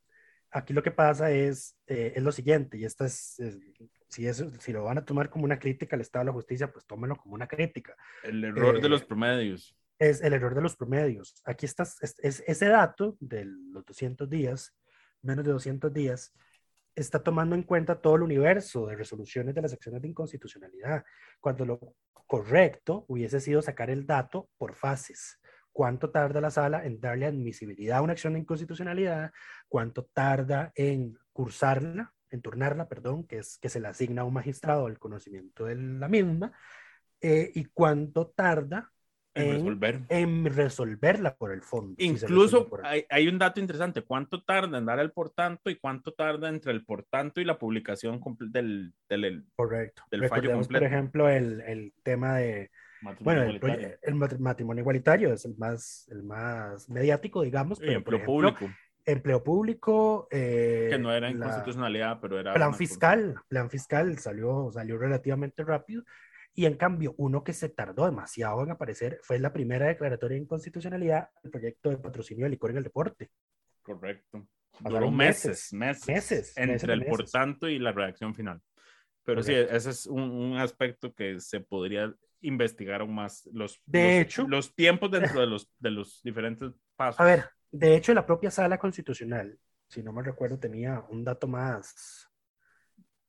aquí lo que pasa es, eh, es lo siguiente, y esta es, es si, eso, si lo van a tomar como una crítica al Estado de la Justicia, pues tómenlo como una crítica. El error de los eh, promedios. Es el error de los promedios. Aquí está es, ese dato de los 200 días, menos de 200 días, está tomando en cuenta todo el universo de resoluciones de las acciones de inconstitucionalidad, cuando lo correcto hubiese sido sacar el dato por fases. ¿Cuánto tarda la sala en darle admisibilidad a una acción de inconstitucionalidad? ¿Cuánto tarda en cursarla? En turnarla, perdón, que es que se le asigna a un magistrado el conocimiento de la misma, eh, y cuánto tarda en, resolver. en resolverla por el fondo. Incluso hay, un dato interesante, ¿cuánto tarda en dar el por tanto y cuánto tarda entre el por tanto y la publicación del, del, Correcto. del fallo completo? Por ejemplo, el, el tema de... bueno, el, matrimonio igualitario es el más, el más mediático, digamos. pero, por ejemplo, público empleo público. Eh, que no era inconstitucionalidad, pero era. Plan fiscal, plan fiscal salió, salió relativamente rápido. Y en cambio, uno que se tardó demasiado en aparecer fue la primera declaratoria de inconstitucionalidad del proyecto de patrocinio de licor en el deporte. Correcto. Duró meses, meses, meses, entre meses, el meses. por tanto y la redacción final. Pero sí, Correcto. ese es un, un aspecto que se podría investigar aún más. Los, De los- hecho- los tiempos dentro de los, de los diferentes pasos. A ver, de hecho, la propia sala constitucional, si no me recuerdo, tenía un dato más.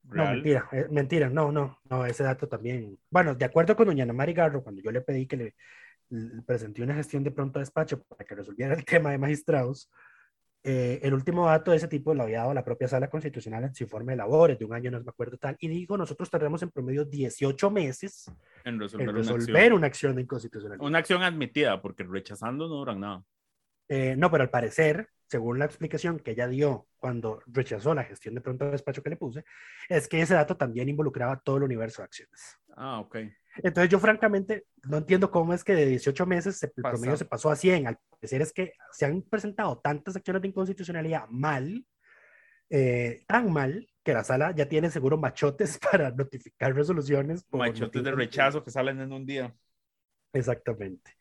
No, mentira, eh, mentira, no, no, no, ese dato también. Bueno, de acuerdo con doña Ana Mari Garro, cuando yo le pedí que le, le presenté una gestión de pronto despacho para que resolviera el tema de magistrados, eh, el último dato de ese tipo lo había dado la propia sala constitucional en su informe de labores de un año, no me acuerdo tal, y dijo, nosotros tardamos en promedio 18 meses en resolver, en una resolver acción. una acción de inconstitucionalidad. Una acción admitida, porque rechazando no duran nada. Eh, no, pero al parecer, según la explicación que ella dio cuando rechazó la gestión de pronto despacho que le puse, es que ese dato también involucraba todo el universo de acciones. Ah, ok. Entonces yo francamente no entiendo cómo es que de 18 meses se- el Pasa. promedio se pasó a 100. Al parecer es que se han presentado tantas acciones de inconstitucionalidad mal, eh, tan mal, que la sala ya tiene seguro machotes para notificar resoluciones. Machotes de rechazo que salen en un día. Exactamente.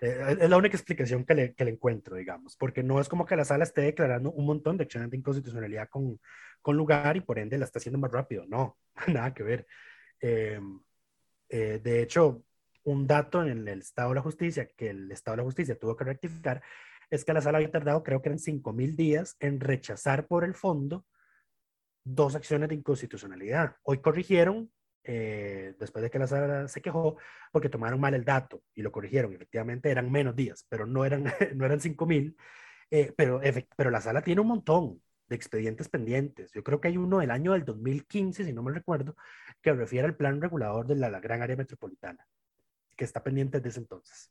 Eh, es la única explicación que le, que le encuentro, digamos, porque no es como que la sala esté declarando un montón de acciones de inconstitucionalidad con, con lugar y por ende la está haciendo más rápido. No, nada que ver. Eh, eh, de hecho, un dato en el, Estado de la Justicia que el Estado de la Justicia tuvo que rectificar es que la sala había tardado, creo que eran 5.000 días, en rechazar por el fondo dos acciones de inconstitucionalidad. Hoy corrigieron, eh, después de que la sala se quejó, porque tomaron mal el dato y lo corrigieron. Efectivamente eran menos días, pero no eran, no eran 5.000. Eh, pero, pero la sala tiene un montón de expedientes pendientes. Yo creo que hay uno del año del 2015, si no me recuerdo, que refiere al plan regulador de la, la gran área metropolitana, que está pendiente desde entonces.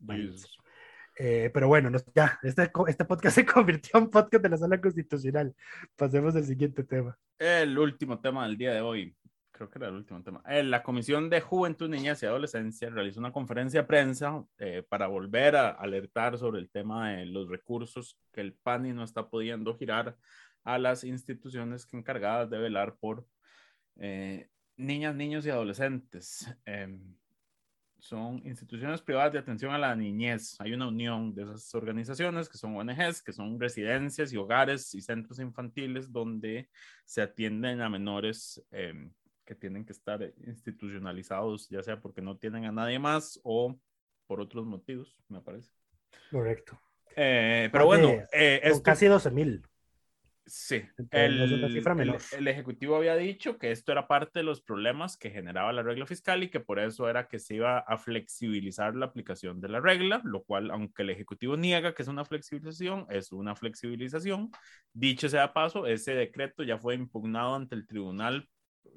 Eh, pero bueno, nos- ya, este, este podcast se convirtió en podcast de la sala constitucional. Pasemos al siguiente tema. El último tema del día de hoy, creo que era el último tema. Eh, la Comisión de Juventud, Niñez y Adolescencia realizó una conferencia de prensa eh, para volver a alertar sobre el tema de los recursos que el PANI no está pudiendo girar a las instituciones encargadas de velar por eh, niñas, niños y adolescentes. Em, son instituciones privadas de atención a la niñez. Hay una unión de esas organizaciones que son ONGs, que son residencias y hogares y centros infantiles donde se atienden a menores eh, que tienen que estar institucionalizados, ya sea porque no tienen a nadie más o por otros motivos, me parece. Correcto. Eh, pero bueno, eh, esto- casi 12 mil. Sí, el, el- menor. el Ejecutivo había dicho que esto era parte de los problemas que generaba la regla fiscal y que por eso era que se iba a flexibilizar la aplicación de la regla, lo cual, aunque el Ejecutivo niega que es una flexibilización, es una flexibilización. Dicho sea paso, ese decreto ya fue impugnado ante el Tribunal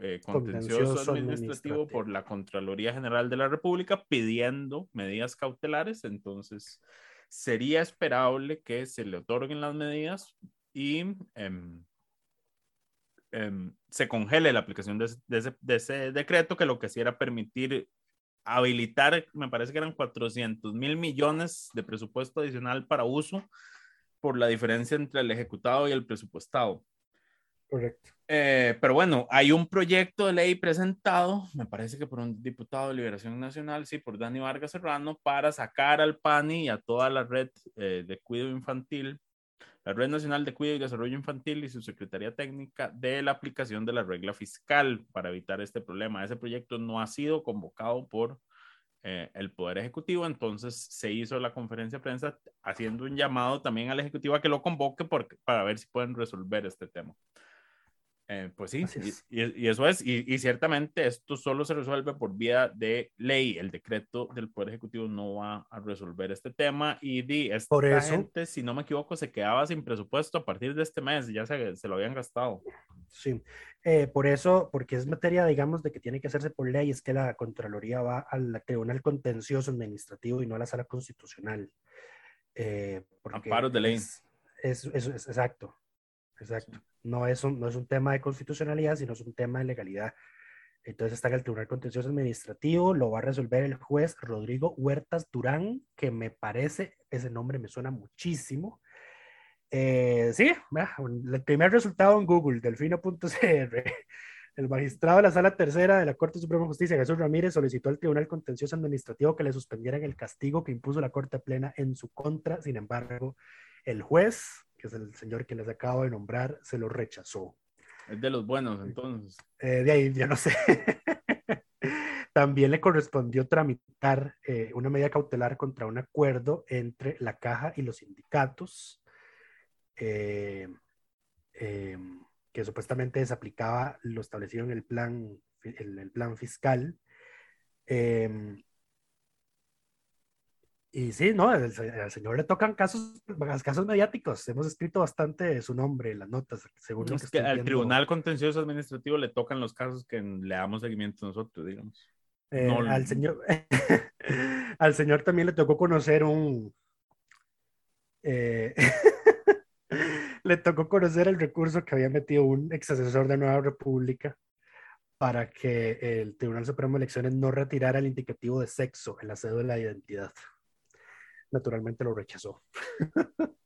eh, Contencioso Contencioso Administrativo Administrativo. por la Contraloría General de la República pidiendo medidas cautelares, entonces sería esperable que se le otorguen las medidas y em, em, se congele la aplicación de, ese- de ese, de ese decreto que lo que hacía era permitir habilitar, me parece que eran 400 mil millones de presupuesto adicional para uso por la diferencia entre el ejecutado y el presupuestado. Correcto. Eh, pero bueno, hay un proyecto de ley presentado, me parece que por un diputado de Liberación Nacional, sí, por Dani Vargas Serrano, para sacar al PANI y a toda la red eh, de cuidado infantil, la Red Nacional de Cuidado y Desarrollo Infantil y su Secretaría Técnica de la aplicación de la regla fiscal para evitar este problema. Ese proyecto no ha sido convocado por eh, el Poder Ejecutivo, entonces se hizo la conferencia de prensa haciendo un llamado también al Ejecutivo a que lo convoque para ver si pueden resolver este tema. Eh, pues sí, y, es. y- y eso es, y, y ciertamente esto solo se resuelve por vía de ley. El decreto del Poder Ejecutivo no va a resolver este tema y di, esta Por eso- gente, si no me equivoco, se quedaba sin presupuesto a partir de este mes, ya se, se lo habían gastado. Sí, Eh, por eso, porque es materia, digamos, de que tiene que hacerse por ley, es que la Contraloría va al Tribunal Contencioso Administrativo y no a la Sala Constitucional. Eh, Amparos de ley. Es, es- es- es- exacto, exacto. No, es un, no es un tema de constitucionalidad, sino es un tema de legalidad. Entonces está en el Tribunal Contencioso Administrativo, lo va a resolver el juez Rodrigo Huertas Durán, que me parece, ese nombre me suena muchísimo. Eh, sí, el primer resultado en Google, delfino.cr. El magistrado de la Sala Tercera de la Corte Suprema de Justicia, Jesús Ramírez, solicitó al Tribunal Contencioso Administrativo que le suspendieran el castigo que impuso la Corte Plena en su contra. Sin embargo, el juez que es el señor que les acabo de nombrar, se lo rechazó. Es de los buenos, entonces. Eh, de ahí, ya no sé. También le correspondió tramitar eh, una medida cautelar contra un acuerdo entre la caja y los sindicatos, eh, em, que supuestamente desaplicaba lo establecido en el plan, el plan fiscal. Em, y sí, no, al, señor le tocan casos, casos mediáticos. Hemos escrito bastante su nombre en las notas, según lo que, al Tribunal Contencioso Administrativo le tocan los casos que le damos seguimiento nosotros, digamos. Eh, al, señor, al señor también le tocó conocer un... Eh, le tocó conocer el recurso que había metido un ex asesor de Nueva República para que el Tribunal Supremo de Elecciones no retirara el indicativo de sexo en la cédula de identidad naturalmente lo rechazó.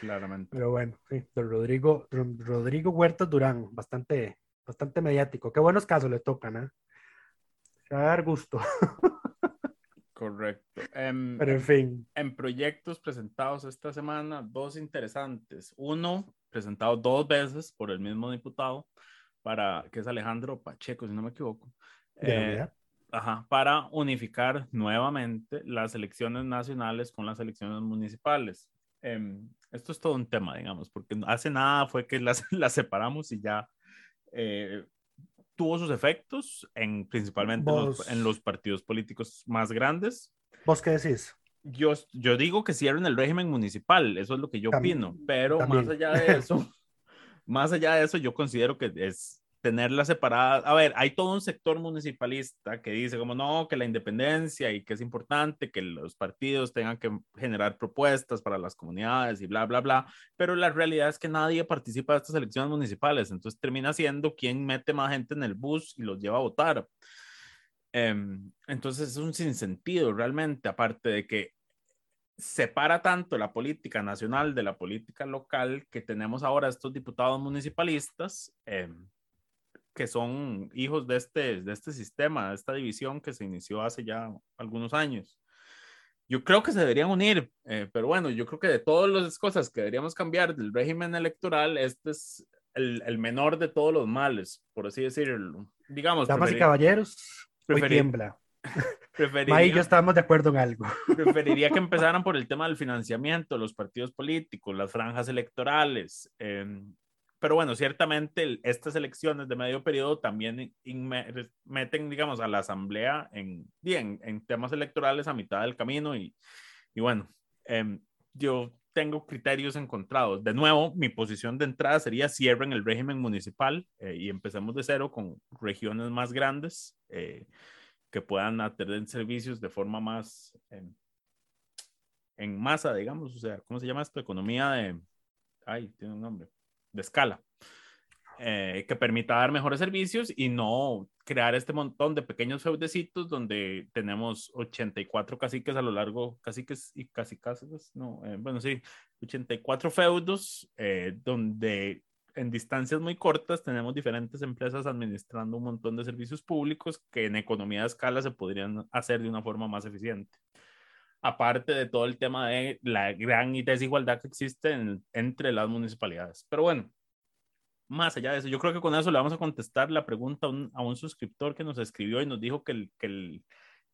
Claramente. Pero bueno, sí, don Rodrigo, Rodrigo Huerta Durán, bastante, bastante mediático. Qué buenos casos le tocan, ¿eh? Se va a dar gusto. Correcto. Em, Pero en fin. En proyectos presentados esta semana, dos interesantes. Uno, presentado dos veces por el mismo diputado, para, que es Alejandro Pacheco, si no me equivoco. De Ajá, para unificar nuevamente las elecciones nacionales con las elecciones municipales. Em, esto es todo un tema, digamos, porque hace nada fue que las, las separamos y ya eh, tuvo sus efectos, en, principalmente en los, partidos políticos más grandes. ¿Vos qué decís? Yo, yo digo que cierren el régimen municipal, eso es lo que yo opino, pero más allá de eso, más allá de eso, yo considero que es tenerla separada. A ver, hay todo un sector municipalista que dice como no, que la independencia y que es importante que los partidos tengan que generar propuestas para las comunidades y bla, bla, bla, pero la realidad es que nadie participa de estas elecciones municipales, entonces termina siendo quien mete más gente en el bus y los lleva a votar. Em, entonces es un sinsentido realmente, aparte de que separa tanto la política nacional de la política local que tenemos ahora estos diputados municipalistas. Eh, que son hijos de este, de este sistema, de esta división que se inició hace ya algunos años. Yo creo que se deberían unir, eh, pero bueno, yo creo que de todas las cosas que deberíamos cambiar del régimen electoral, este es el, el menor de todos los males, por así decirlo. Digamos. Damas y caballeros, hoy tiembla. Preferiría, y yo estábamos de acuerdo en algo. Preferiría que empezaran por el tema del financiamiento, los partidos políticos, las franjas electorales. Eh, pero bueno, ciertamente estas elecciones de medio periodo también meten, digamos, a la Asamblea en, bien, en temas electorales a mitad del camino y, y bueno, em, yo tengo criterios encontrados. De nuevo, mi posición de entrada sería cierren el régimen municipal eh, y empecemos de cero con regiones más grandes eh, que puedan atender servicios de forma más em, en masa, digamos, o sea, ¿cómo se llama esto? Economía de... Ay, tiene un nombre de escala, eh, que permita dar mejores servicios y no crear este montón de pequeños feudecitos donde tenemos 84 caciques a lo largo, caciques y casi no, eh, bueno, sí, 84 feudos eh, donde en distancias muy cortas tenemos diferentes empresas administrando un montón de servicios públicos que en economía de escala se podrían hacer de una forma más eficiente aparte de todo el tema de la gran desigualdad que existe entre las municipalidades. Pero bueno, más allá de eso, yo creo que con eso le vamos a contestar la pregunta a un, suscriptor que nos escribió y nos dijo que, el, que, el,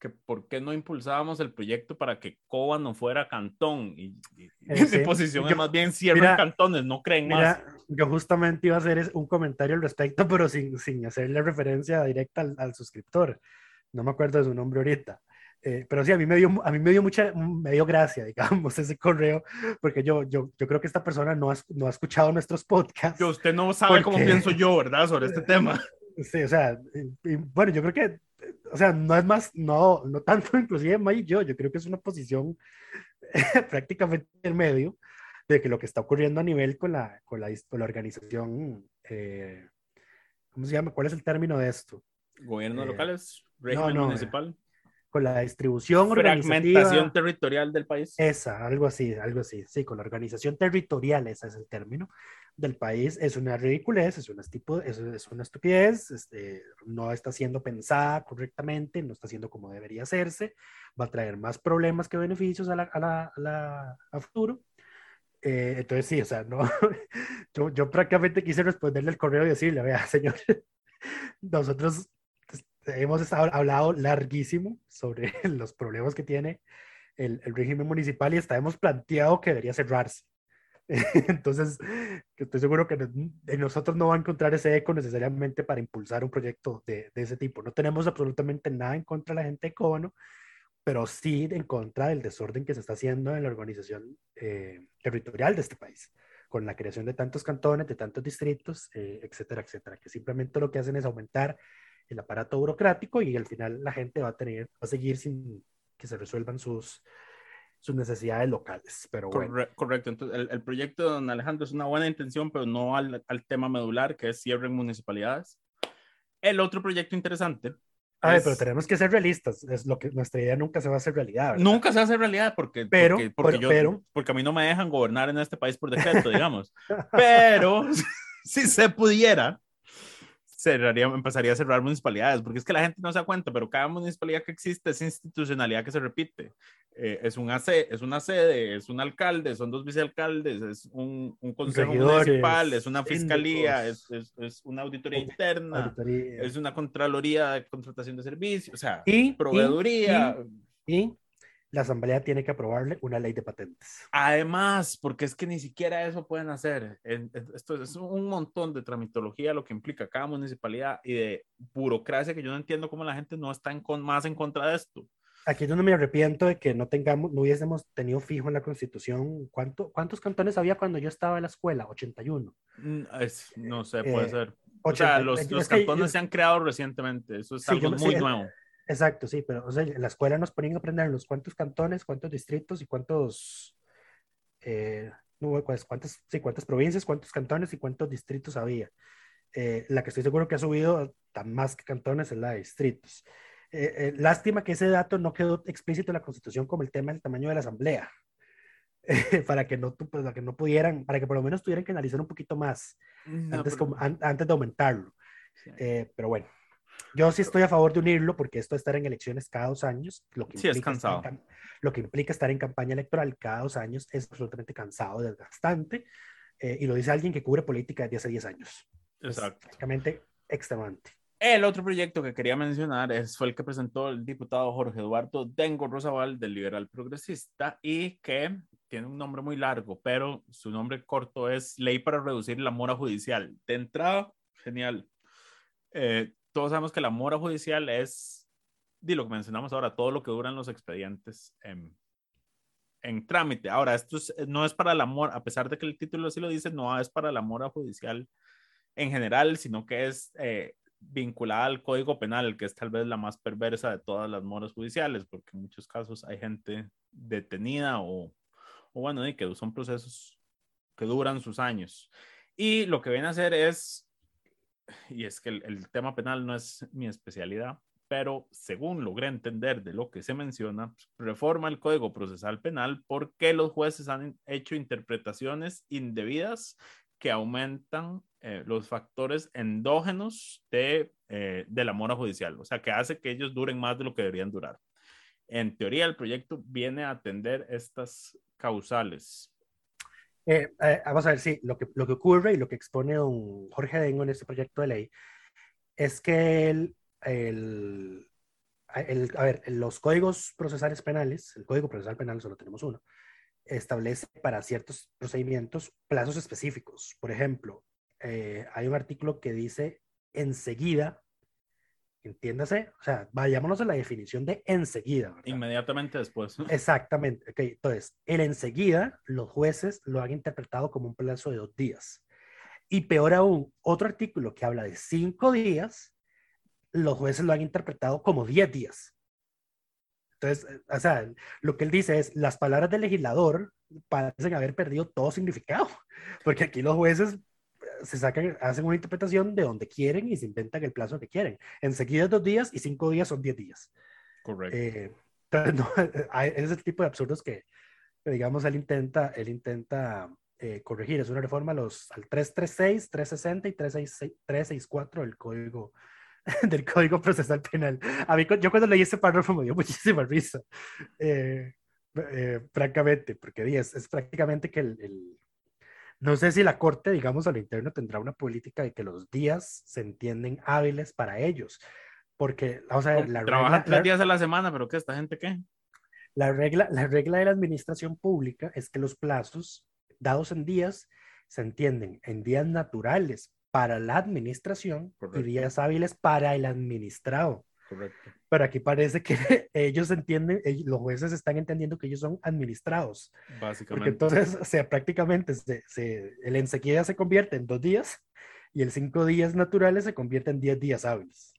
que por qué no impulsábamos el proyecto para que Coba no fuera cantón. Y, y, eh, posición es más bien cierren cantones, no creen más. Yo justamente iba a hacer un comentario al respecto, pero sin, sin hacerle referencia directa al, al suscriptor. No me acuerdo de su nombre ahorita. Eh, pero sí, a mí me dio, a mí me dio mucha, me dio gracia, digamos, ese correo, porque yo, yo, yo creo que esta persona no ha, no ha escuchado nuestros podcasts. Que usted no sabe cómo pienso yo, ¿verdad? Sobre este tema. Sí, o sea, bueno, yo creo que, o sea, no es más, no, no tanto inclusive May y yo, yo creo que es una posición prácticamente en medio de que lo que está ocurriendo a nivel con la, con la, con la organización, eh, ¿cómo se llama? ¿Cuál es el término de esto? Gobiernos eh, locales, régimen no, municipal con la distribución fragmentación territorial del país. Esa, algo así, algo así, sí, con la organización territorial, ese es el término del país, es una ridiculez, es, una, tipo, es, es una estupidez, este, no está siendo pensada correctamente, no está siendo como debería hacerse, va a traer más problemas que beneficios a, la, a, la, a, la, a futuro. Eh, entonces sí, o sea, no, yo, yo prácticamente quise responderle el correo y decirle, vea, señor, nosotros hemos estado, hablado larguísimo sobre los problemas que tiene el, el régimen municipal y hasta hemos planteado que debería cerrarse. Entonces, estoy seguro que en nosotros no va a encontrar ese eco necesariamente para impulsar un proyecto de, de, ese tipo. No tenemos absolutamente nada en contra de la gente de Cóbano, pero sí en contra del desorden que se está haciendo en la organización eh, territorial de este país, con la creación de tantos cantones, de tantos distritos, eh, etcétera, etcétera, que simplemente lo que hacen es aumentar el aparato burocrático y al final la gente va a tener, va a seguir sin que se resuelvan sus, sus necesidades locales. Pero bueno. correcto, entonces el, el, proyecto de don Alejandro es una buena intención, pero no al, al tema medular, que es cierre en municipalidades. El otro proyecto interesante. A ver, pero tenemos que ser realistas. Es lo que nuestra idea nunca se va a hacer realidad. ¿verdad? Nunca se va a hacer realidad porque, pero, porque, porque pero, yo, pero, porque a mí no me dejan gobernar en este país por decreto, digamos. pero si se pudiera, cerraría, empezaría a cerrar municipalidades, porque es que la gente no se da cuenta, pero cada municipalidad que existe es institucionalidad que se repite. Eh, es, un AC, es una sede, es un alcalde, son dos vicealcaldes, es un, un consejo Regidores, municipal, es una fiscalía, es, es, es, una auditoría interna, Auditoría. es una contraloría de contratación de servicios, o sea, Y- proveeduría. Y la asamblea tiene que aprobarle una ley de patentes. Además, porque es que ni siquiera eso pueden hacer. Esto es un montón de tramitología lo que implica cada municipalidad y de burocracia que yo no entiendo cómo la gente no está en con, más en contra de esto. Aquí es donde me arrepiento de que no tengamos, no hubiésemos tenido fijo en la constitución. ¿Cuánto, ¿Cuántos cantones había cuando yo estaba en la escuela? 81. Mm, es- no sé, puede Eh, ser. O sea, 80. los, los que cantones yo- se han creado recientemente. Eso es Sí, algo yo- sí, muy el- nuevo. Exacto, sí, pero o sea, en la escuela nos ponían a aprender los cuántos cantones, cuántos distritos y cuántos, eh, no, cuántas, cuántas, sí, cuántas provincias, cuántos cantones y cuántos distritos había. Eh, la que estoy seguro que ha subido tan más que cantones es la de distritos. Eh, eh, lástima que ese dato no quedó explícito en la Constitución como el tema del tamaño de la Asamblea, para que no, tu- para que no pudieran, para que por lo menos tuvieran que analizar un poquito más No, antes, pero- como- an- antes de aumentarlo. Sí. Eh, pero bueno, yo sí estoy a favor de unirlo porque esto de estar en elecciones cada dos años, lo que, Sí, es implica estar en cansado. lo que implica estar en campaña electoral cada dos años es absolutamente cansado, desgastante, eh, y lo dice alguien que cubre política desde hace 10 años. Exacto. prácticamente extenuante. El otro proyecto que quería mencionar es, fue el que presentó el diputado Jorge Eduardo Dengo Rosabal del Liberal Progresista y que tiene un nombre muy largo, pero su nombre corto es Ley para reducir la mora judicial. De entrada, genial. Eh, todos sabemos que la mora judicial es, di lo que mencionamos ahora, todo lo que duran los expedientes en, en trámite. Ahora, esto es- no es para la mora, a pesar de que el título así lo dice, no es para la mora judicial en general, sino que es eh, vinculada al Código Penal, que es tal vez la más perversa de todas las moras judiciales, porque en muchos casos hay gente detenida o, o bueno, y que son procesos que duran sus años. Y lo que viene a hacer es, y es que el, tema penal no es mi especialidad, pero según logré entender de lo que se menciona, reforma el Código Procesal Penal porque los jueces han hecho interpretaciones indebidas que aumentan eh, los factores endógenos de, eh, de la mora judicial, o sea, que hace que ellos duren más de lo que deberían durar. En teoría, el proyecto viene a atender estas causales. Eh, eh, vamos a ver, sí, lo que, lo que ocurre y lo que expone don Jorge Dengo en este proyecto de ley es que el, el, el- a ver, los códigos procesales penales, el código procesal penal solo tenemos uno, establece para ciertos procedimientos plazos específicos. Por ejemplo, eh, hay un artículo que dice enseguida, entiéndase, o sea, vayámonos a la definición de enseguida. ¿verdad? Inmediatamente después. Exactamente. Entonces, el enseguida, los jueces lo han interpretado como un plazo de dos días. Y peor aún, otro artículo que habla de cinco días, los jueces lo han interpretado como diez días. Entonces, eh, o sea, lo que él dice es, las palabras del legislador parecen haber perdido todo significado, porque aquí los jueces se sacan, hacen una interpretación de donde quieren y se inventan el plazo que quieren. Enseguida es dos días y cinco días son diez días. Correcto. Eh, no, hay ese tipo de absurdos que, digamos, él intenta, él intenta eh, corregir. Es una reforma a los, al 336, 360 y 366 364 del código, del código procesal penal. A mí, yo cuando leí este párrafo me dio muchísima risa. Eh, eh, francamente, porque es, es prácticamente que el, el, no sé si la Corte, digamos, a lo interno tendrá una política de que los días se entienden hábiles para ellos, porque, vamos a ver, la Trabajan tres días a la semana, pero ¿qué? ¿Esta gente qué? La regla, la regla de la administración pública es que los plazos dados en días se entienden en días naturales para la administración y días hábiles para el administrado. Correcto. Pero aquí parece que ellos entienden, los jueces están entendiendo que ellos son administrados. Básicamente. Porque entonces, o sea, prácticamente se, se, el enseguida se convierte en dos días y el cinco días naturales se convierte en diez días hábiles.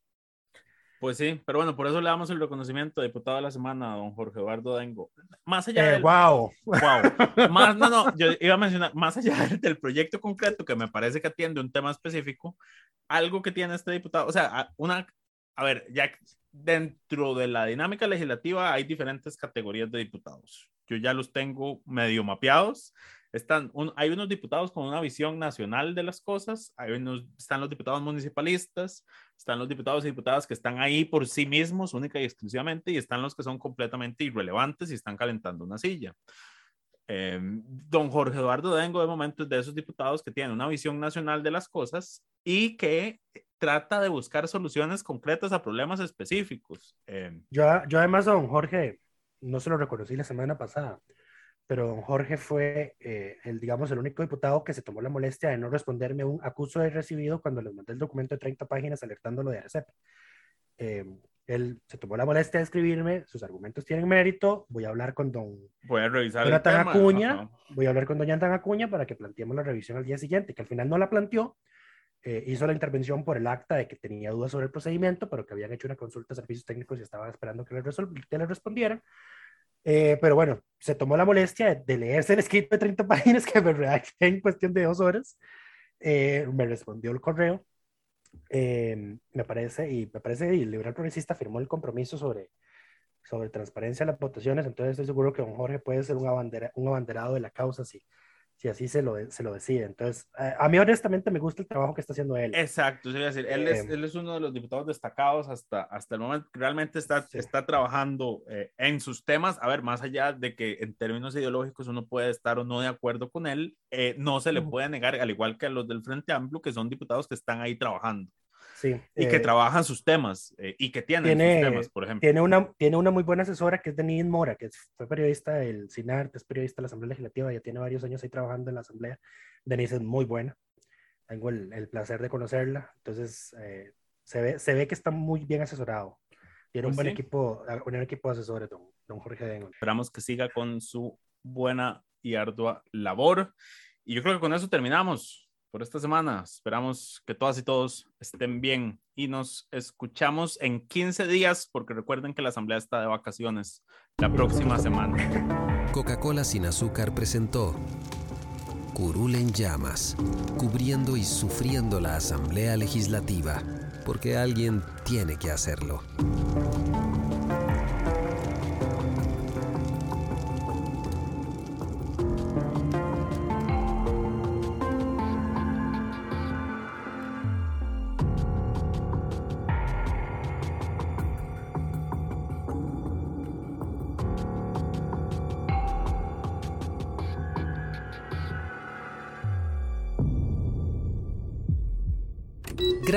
Pues sí, pero bueno, por eso le damos el reconocimiento de diputado de la semana a don Jorge Eduardo Dengo. Más allá eh, del... Wow. Wow. Más, no, no, yo iba a mencionar, más allá del proyecto concreto que me parece que atiende un tema específico, algo que tiene este diputado, o sea, una, a ver, ya dentro de la dinámica legislativa hay diferentes categorías de diputados. Yo ya los tengo medio mapeados están hay unos diputados con una visión nacional de las cosas, hay unos, están los diputados municipalistas, están los diputados y diputadas que están ahí por sí mismos, única y exclusivamente, y están los que son completamente irrelevantes y están calentando una silla. Em, don Jorge Eduardo Dengo de momento es de esos diputados que tienen una visión nacional de las cosas y que trata de buscar soluciones concretas a problemas específicos. Em, yo, yo además a don Jorge no se lo reconocí la semana pasada pero don Jorge fue, eh, el, digamos, el único diputado que se tomó la molestia de no responderme un acuso de recibido cuando les mandé el documento de 30 páginas alertándolo de ARCEP. Eh, él se tomó la molestia de escribirme, sus argumentos tienen mérito, voy a hablar con don voy a revisar Jonathan Acuña, voy a hablar con don Jonathan Acuña para que planteemos la revisión al día siguiente, que al final no la planteó, eh, hizo la intervención por el acta de que tenía dudas sobre el procedimiento, pero que habían hecho una consulta a servicios técnicos y estaba esperando que le, que le respondieran. Eh, pero bueno, se tomó la molestia de, leerse el escrito de 30 páginas que me redacté en cuestión de dos horas. Eh, me respondió el correo. Eh, me parece, y me parece, y el liberal progresista firmó el compromiso sobre, sobre transparencia en las votaciones. Entonces, estoy seguro que don Jorge puede ser un, abandera, un abanderado de la causa si, si así se lo, se lo decide. Entonces, a mí honestamente me gusta el trabajo que está haciendo él. Exacto, decir, él, es, él es uno de los diputados destacados hasta, hasta el momento, realmente está, está trabajando eh, en sus temas, a ver, más allá de que en términos ideológicos uno puede estar o no de acuerdo con él, eh, no se le puede negar, al igual que a los del Frente Amplio, que son diputados que están ahí trabajando y que eh, trabajan sus temas eh, y que tienen tiene, sus temas, por ejemplo. Tiene una, tiene una muy buena asesora que es Denise Mora, que fue periodista del CINART, es periodista de la Asamblea Legislativa, ya tiene varios años ahí trabajando en la Asamblea. Denise es muy buena, tengo el, el placer de conocerla, entonces eh, se, ve, se ve que está muy bien asesorado. Tiene un pues buen equipo, un equipo de asesores, don, don Jorge Dengon. Esperamos que siga con su buena y ardua labor. Y yo creo que con eso terminamos por esta semana. Esperamos que todas y todos estén bien y nos escuchamos en 15 días porque recuerden que la asamblea está de vacaciones la próxima semana. Coca-Cola sin azúcar presentó Curul en llamas, cubriendo y sufriendo la asamblea legislativa, porque alguien tiene que hacerlo.